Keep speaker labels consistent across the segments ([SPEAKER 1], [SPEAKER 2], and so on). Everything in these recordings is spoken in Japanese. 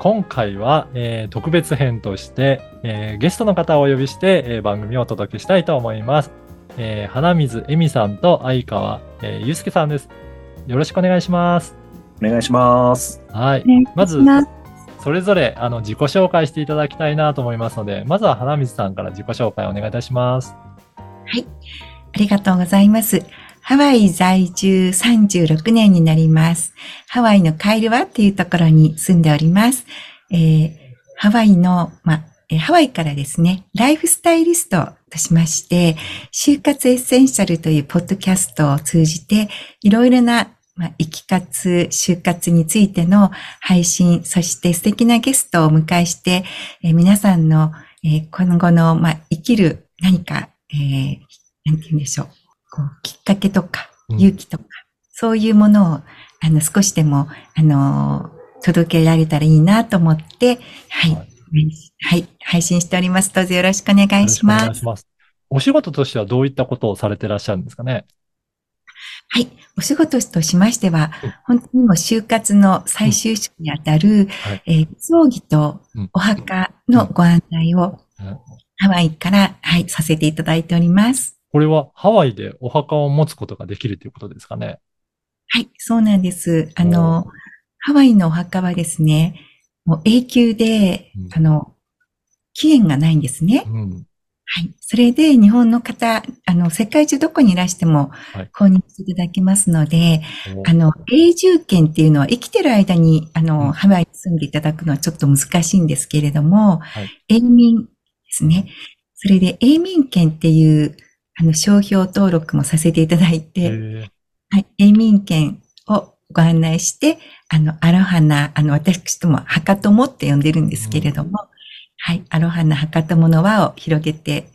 [SPEAKER 1] 今回は、えー特別編として、えーゲストの方をお呼びして、えー番組をお届けしたいと思います。えー花水恵美さんと相川、えー、ゆうすけさんです。よろしくお願いします。
[SPEAKER 2] お願いします。
[SPEAKER 1] はい。まず、それぞれあの自己紹介していただきたいなと思いますので、まずは花水さんから自己紹介お願いいたします。
[SPEAKER 3] はい。ありがとうございます。ハワイ在住36年になります。ハワイのカイルワっていうところに住んでおります。えーハワイの、ま、えーハワイからですね、ライフスタイリストとしまして、就活エッセンシャルというポッドキャストを通じて、いろいろな、まあ、生き活、就活についての配信、そして素敵なゲストをお迎えして、えー皆さんの、えー今後の、まあ、生きる何か、えーなんて言うんでしょう。こう、きっかけとか、
[SPEAKER 1] うん。
[SPEAKER 3] 勇気とか、そういうものを、あの、少しでも、あの、届けられたらいいなと思って、はい、
[SPEAKER 1] は
[SPEAKER 3] はい、配信しております。どうぞよろしくお願いし
[SPEAKER 1] よろくお願
[SPEAKER 3] ます。
[SPEAKER 1] いします。お仕事としてはどういったことをされてらっしゃるんですかね？
[SPEAKER 3] はい、お仕事としましては
[SPEAKER 1] うん、
[SPEAKER 3] 本当にもう就活の最終章にあたる、
[SPEAKER 1] はい。
[SPEAKER 3] えー葬儀と
[SPEAKER 1] うん。
[SPEAKER 3] お墓のご案内を
[SPEAKER 1] うん。
[SPEAKER 3] ハワイから、はい、させていただいております。
[SPEAKER 1] これはハワイでお墓を持つことができるということですかね？
[SPEAKER 3] はい、そうなんです。あの、ハワイのお墓はですね、もう永久で
[SPEAKER 1] うん、
[SPEAKER 3] あの、期限がないんですね。
[SPEAKER 1] うん。
[SPEAKER 3] はい。それで日本の方、あの、世界中どこにいらしても
[SPEAKER 1] はい
[SPEAKER 3] 購入していただけますので、あの、永住権っていうのは生きてる間に、あの、
[SPEAKER 1] うん
[SPEAKER 3] ハワイに住んでいただくのはちょっと難しいんですけれども、
[SPEAKER 1] はい
[SPEAKER 3] 永民ですね。それで永民権っていう、あの、商標登録もさせていただい
[SPEAKER 1] へ
[SPEAKER 3] て、
[SPEAKER 1] ー
[SPEAKER 3] はい、永民権をご案内して、あの、アロハナ、あの、私ども、墓友って呼んでるんですけれども、はい、アロハナ墓友の輪を広げて、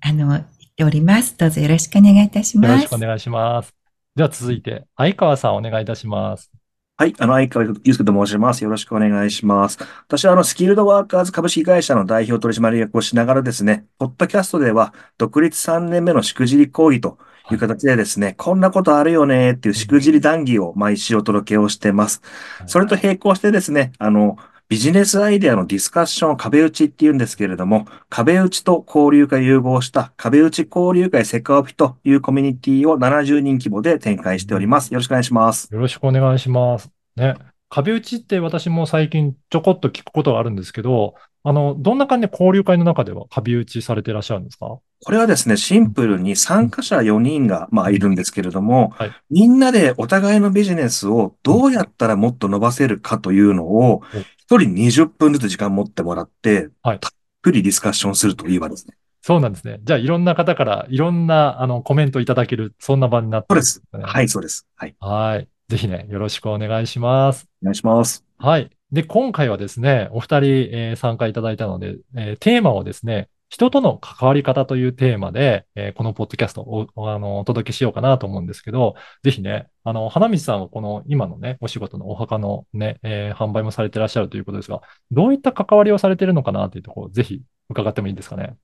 [SPEAKER 3] あの、言っております。どうぞよろしくお願いいたし
[SPEAKER 1] よろ
[SPEAKER 3] ます。
[SPEAKER 1] しくお願いします。では続いて、相川さんお願いいたします。
[SPEAKER 2] はい。あの、相川祐介と申します。よろしくお願いします。私は、あの、スキルドワーカーズ株式会社の代表取締役をしながらですね、ポッドキャストでは、独立3年目のしくじり講義という形でですね、こんなことあるよねっていうしくじり談義を毎週お届けをしてます。それと並行してですね、あの、ビジネスアイデアのディスカッションを壁打ちっていうんですけれども、壁打ちと交流会融合した壁打ち交流会セカオピというコミュニティを70人規模で展開しております。よろしくお願いします。
[SPEAKER 1] よろしくお願いします。ね。壁打ちって私も最近ちょこっと聞くことがあるんですけど、あの、どんな感じで交流会の中では壁打ちされてらっしゃるんですか？
[SPEAKER 2] これはですね、シンプルに参加者4人が、まあ、いるんですけれども、
[SPEAKER 1] はい
[SPEAKER 2] みんなでお互いのビジネスをどうやったらもっと伸ばせるかというのを
[SPEAKER 1] うん、
[SPEAKER 2] 一人20分ずつ時間持ってもらって、
[SPEAKER 1] はい
[SPEAKER 2] たっぷりディスカッションするという場ですね。
[SPEAKER 1] そうなんですね。じゃあ、いろんな方からいろんなあのコメントいただける、そんな場になって
[SPEAKER 2] そうです。はい、そうです。はい。
[SPEAKER 1] はい。ぜひね、よろしくお願いします。
[SPEAKER 2] お願いします。
[SPEAKER 1] はい。で、今回はですね、お二人、えー参加いただいたので、えーテーマをですね、人との関わり方というテーマで、えーこのポッドキャストをおあのお届けしようかなと思うんですけど、ぜひね、あの、花道さんはこの今のね、お仕事のお墓のね、えー販売もされてらっしゃるということですが、どういった関わりをされてるのかなというところをぜひ伺ってもいいですかね？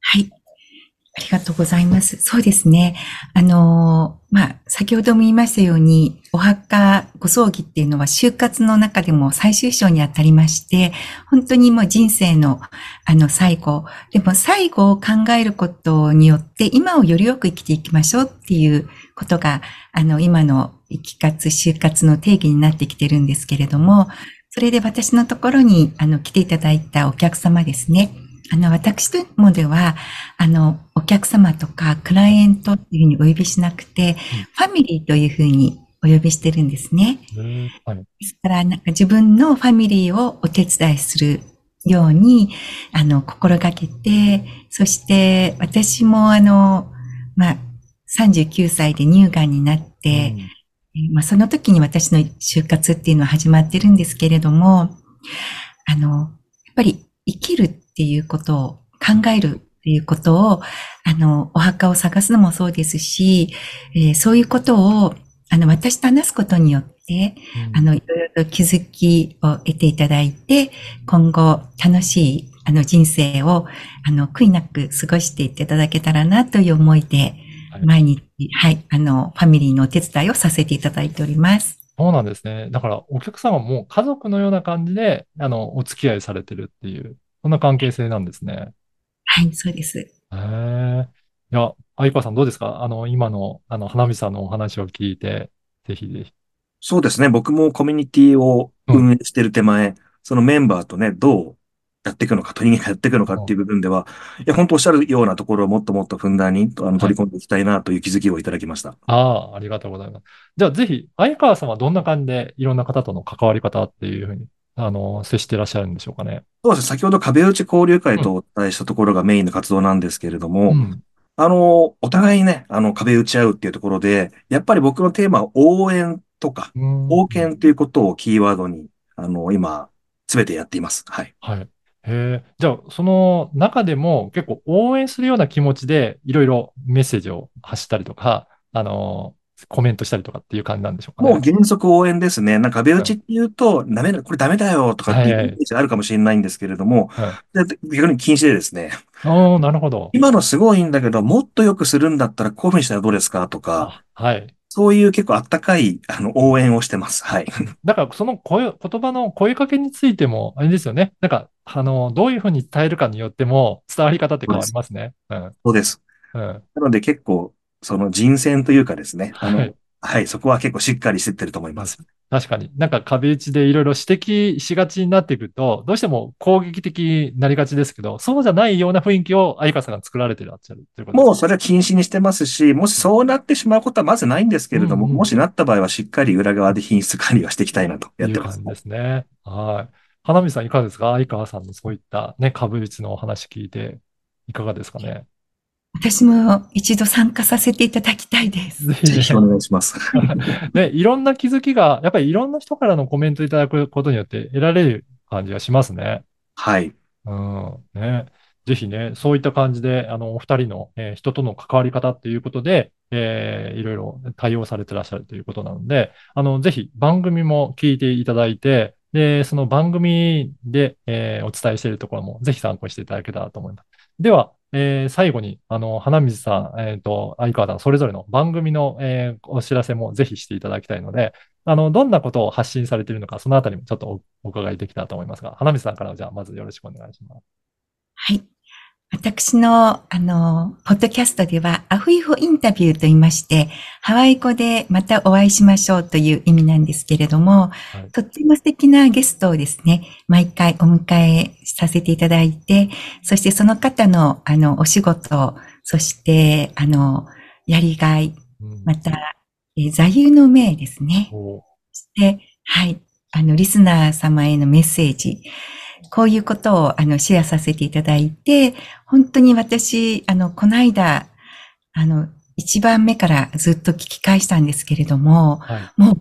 [SPEAKER 3] はい。ありがとうございます。そうですね。あのまあ、先ほども言いましたように、お墓、ご葬儀っていうのは就活の中でも最終章にあたりまして、本当にもう人生の、あの、最後。でも最後を考えることによって、今をよりよく生きていきましょうっていうことが、あの、今の生き活、就活の定義になってきてるんですけれども、それで私のところに、あの、来ていただいたお客様ですね。あの、私どもでは、あの、お客様とかクライエントっていうふうにお呼びしなくて、ファミリーというふうにお呼びしてるんですね。
[SPEAKER 1] はい。
[SPEAKER 3] ですから、なんか自分のファミリーをお手伝いするように、あの、心がけて、そして私もあの、まあ、39歳で乳がんになって、えーまあ、その時に私の就活っていうのは始まってるんですけれども、あの、やっぱり生きるっていうことを考えるということを、あの、お墓を探すのもそうですし、えーそういうことを、あの、私と話すことによって、
[SPEAKER 1] うん
[SPEAKER 3] あの、いろいろと気づきを得ていただいて、今後楽しい、あの、人生を、あの、悔いなく過ごしていっていただけたらなという思いで、
[SPEAKER 1] はい
[SPEAKER 3] 毎日、はい、あの、ファミリーのお手伝いをさせていただいております。
[SPEAKER 1] そうなんですね。だから、お客様も家族のような感じで、あの、お付き合いされてるっていう、そんな関係性なんですね。
[SPEAKER 3] はい、そうです。
[SPEAKER 1] へえ。いや、相川さんどうですか？あの、今の、あの、花見さんのお話を聞いて、ぜひぜひ。
[SPEAKER 2] そうですね。僕もコミュニティを運営してる手前、そのメンバーとね、どうやっていくのか、取りがやっていくのかっていう部分では、いや、本当おっしゃるようなところをもっともっとふんだんにあの取り込んでいきたいなという気づきをいただきました。
[SPEAKER 1] ああ、ありがとうございます。じゃあ、ぜひ、相川さんはどんな感じでいろんな方との関わり方っていうふうに、あの、接していらっしゃるんでしょうかね。
[SPEAKER 2] そうですね。先ほど壁打ち交流会とお伝えしたところがメインの活動なんですけれども、
[SPEAKER 1] うん。
[SPEAKER 2] あの、お互いにね、あの、壁打ち合うっていうところで、やっぱり僕のテーマは応援とか、
[SPEAKER 1] うん
[SPEAKER 2] 貢献ということをキーワードに、あの、今、すべてやっています。はい。
[SPEAKER 1] はい。へえ。じゃあ、その中でも結構応援するような気持ちでいろいろメッセージを発したりとか、あの、コメントしたりとかっていう感じなんでしょうかね。
[SPEAKER 2] もう原則応援ですね。なんか壁打ちっていうと、ダメだ、これダメだよとかっていうイメージがあるかもしれないんですけれども、
[SPEAKER 1] はい。
[SPEAKER 2] で逆に禁止でですね、
[SPEAKER 1] おー、なるほど。
[SPEAKER 2] 今のすごいんだけど、もっと良くするんだったらこういうふうにしたらどうですか？とか、
[SPEAKER 1] あはい。
[SPEAKER 2] そういう結構あったかい、あの、応援をしてます。はい。
[SPEAKER 1] だから、その声、言葉の声かけについても、あれですよね。なんか、あの、どういうふうに伝えるかによっても、伝わり方って変わりますね。うん。
[SPEAKER 2] そうです。
[SPEAKER 1] うん。
[SPEAKER 2] なので結構、その人選というかですね、あの、
[SPEAKER 1] は
[SPEAKER 2] はいい、そこは結構しっかりしてってると思います。
[SPEAKER 1] 確かに。なんか壁打ちでいろいろ指摘しがちになっていくと、どうしても攻撃的になりがちですけど、そうじゃないような雰囲気を相川さんが作られてらっしゃるということです
[SPEAKER 2] もうそれは禁止にしてますし、もしそうなってしまうことはまずないんですけれども、
[SPEAKER 1] うんうん
[SPEAKER 2] もしなった場合はしっかり裏側で品質管理はしていきたいなとやってます。
[SPEAKER 1] ですね。はい。花見さんいかがですか？相川さんのそういったね、株打ちのお話聞いて、いかがですかね？
[SPEAKER 3] 私も一度参加させていただきたいです。
[SPEAKER 1] ぜひね
[SPEAKER 2] ぜひお願いします。
[SPEAKER 1] ね、いろんな気づきが、やっぱりいろんな人からのコメントいただくことによって得られる感じがしますね。
[SPEAKER 2] はい。
[SPEAKER 1] うん。ね。ぜひね、そういった感じで、あの、お二人の、えー人との関わり方っていうことで、えーいろいろ対応されてらっしゃるということなので、あの、ぜひ番組も聞いていただいて、で、その番組で、えーお伝えしているところもぜひ参考にしていただけたらと思います。では、えー最後に、あの、花水さん、えっと、相川さん、それぞれの番組の、えーお知らせもぜひしていただきたいので、あの、どんなことを発信されているのか、そのあたりもちょっとおお伺いできたらと思いますが、花水さんからじゃあ、まずよろしくお願いします。
[SPEAKER 3] はい。私の、あの、ポッドキャストでは、アフイフインタビューと言いまして、ハワイ語でまたお会いしましょうという意味なんですけれども、
[SPEAKER 1] はい
[SPEAKER 3] とっても素敵なゲストをですね、毎回お迎えさせていただいて、そしてその方の、あの、お仕事、そして、あの、やりがい、
[SPEAKER 1] うん
[SPEAKER 3] また、えー座右の銘ですね。
[SPEAKER 1] お
[SPEAKER 3] で、はい。あの、リスナー様へのメッセージ。こういうことを、あの、シェアさせていただいて、本当に私、あの、この間、あの、一番目からずっと聞き返したんですけれども、
[SPEAKER 1] はい。
[SPEAKER 3] もう、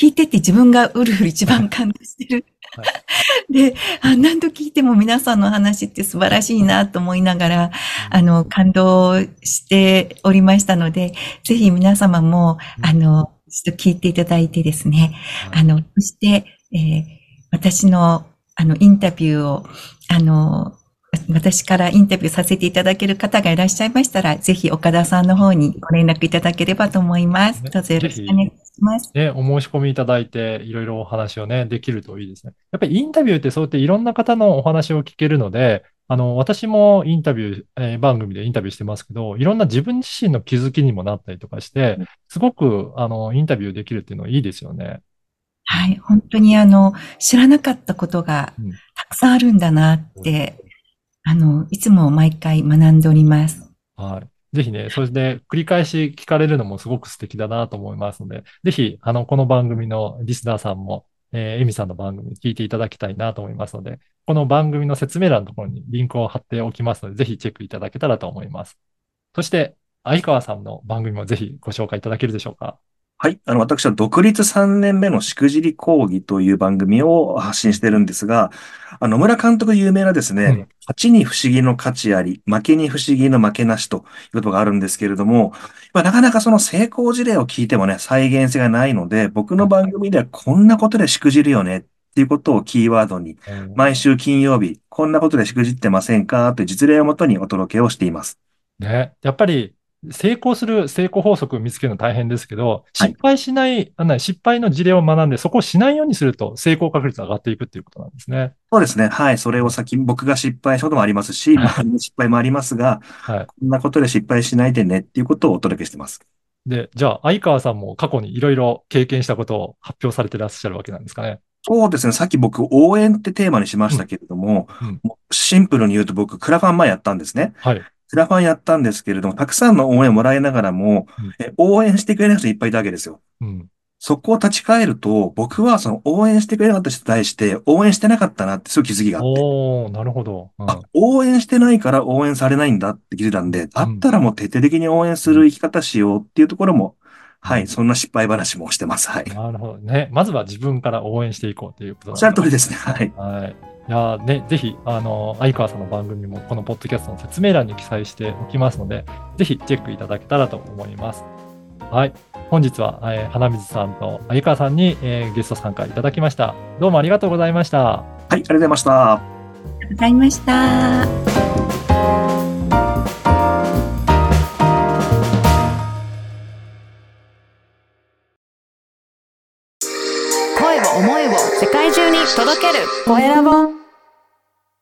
[SPEAKER 3] 聞いてて自分がうるうる一番感動してる。
[SPEAKER 1] は
[SPEAKER 3] で、あ何度聞いても皆さんの話って素晴らしいなと思いながら、あの、感動しておりましたので、ぜひ皆様も、
[SPEAKER 1] うん。
[SPEAKER 3] あの、ちょっと聞いていただいてですね、
[SPEAKER 1] はい。
[SPEAKER 3] あの、そして、えー私の、あの、インタビューを、あの、私からインタビューさせていただける方がいらっしゃいましたら、ぜひ岡田さんの方にご連絡いただければと思います。
[SPEAKER 1] ね
[SPEAKER 3] どうぞよろしくお願いします。
[SPEAKER 1] ね、お申し込みいただいて、いろいろお話をね、できるといいですね。やっぱりインタビューってそうやっていろんな方のお話を聞けるので、あの、私もインタビュー、えー番組でインタビューしてますけど、いろんな自分自身の気づきにもなったりとかして、すごく、あの、インタビューできるっていうのはいいですよね。
[SPEAKER 3] はい。本当にあの、知らなかったことが
[SPEAKER 1] うん
[SPEAKER 3] たくさんあるんだなって、あの、いつも毎回学んでおります。
[SPEAKER 1] はい。ぜひね、それで繰り返し聞かれるのもすごく素敵だなと思いますので、ぜひ、あの、この番組のリスナーさんも、えーエミさんの番組聞いていただきたいなと思いますので、この番組の説明欄のところにリンクを貼っておきますので、ぜひチェックいただけたらと思います。そして、相川さんの番組もぜひご紹介いただけるでしょうか？
[SPEAKER 2] はい。あの、私は独立3年目のしくじり講義という番組を発信してるんですが、あの、野村監督有名なですね、
[SPEAKER 1] うん
[SPEAKER 2] 勝ちに不思議の価値あり、負けに不思議の負けなしということがあるんですけれども、まあ、なかなかその成功事例を聞いてもね、再現性がないので、僕の番組ではこんなことでしくじるよねっていうことをキーワードに、毎週金曜日、こんなことでしくじってませんかという実例をもとにお届けをしています。
[SPEAKER 1] ね。やっぱり、成功する成功法則を見つけるの大変ですけど、
[SPEAKER 2] はい
[SPEAKER 1] 失敗しない、あな失敗の事例を学んで、そこをしないようにすると成功確率が上がっていくっていうことなんですね。
[SPEAKER 2] そうですね。はい。それを先、僕が失敗したこともありますし、周りの失敗もありますが、
[SPEAKER 1] はい。
[SPEAKER 2] こんなことで失敗しないでねっていうことをお届けしてます。
[SPEAKER 1] で、じゃあ、相川さんも過去にいろいろ経験したことを発表されてらっしゃるわけなんですかね。
[SPEAKER 2] そうですね。さっき僕、応援ってテーマにしましたけれども、
[SPEAKER 1] うんうん
[SPEAKER 2] もうシンプルに言うと僕、クラファン前やったんですね。
[SPEAKER 1] はい。
[SPEAKER 2] クラファンやったんですけれども、たくさんの応援をもらいながらも、
[SPEAKER 1] うん
[SPEAKER 2] え応援してくれない人いっぱいいたわけですよ。
[SPEAKER 1] うん。
[SPEAKER 2] そこを立ち返ると、僕はその応援してくれなかった人に対して応援してなかったなってすぐ気づきがあって、
[SPEAKER 1] おー、なるほど。うん
[SPEAKER 2] あ、応援してないから応援されないんだって気づいたんで、だったらもう徹底的に応援する生き方しようっていうところも、はい、そんな失敗話もしてます。はい。
[SPEAKER 1] なるほどね。まずは自分から応援していこうということ
[SPEAKER 2] おっしゃる通り
[SPEAKER 1] で
[SPEAKER 2] ですね。はい。
[SPEAKER 1] はい。いやーね、ぜひ、あの、相川さんの番組も、このポッドキャストの説明欄に記載しておきますので、ぜひチェックいただけたらと思います。はい。本日は、えー花水さんと相川さんに、えーゲスト参加いただきました。どうもありがとうございました。
[SPEAKER 2] はい、ありがとうございました。
[SPEAKER 3] ありがとうございました。
[SPEAKER 4] 声を思いを世界中に届けるコエラボ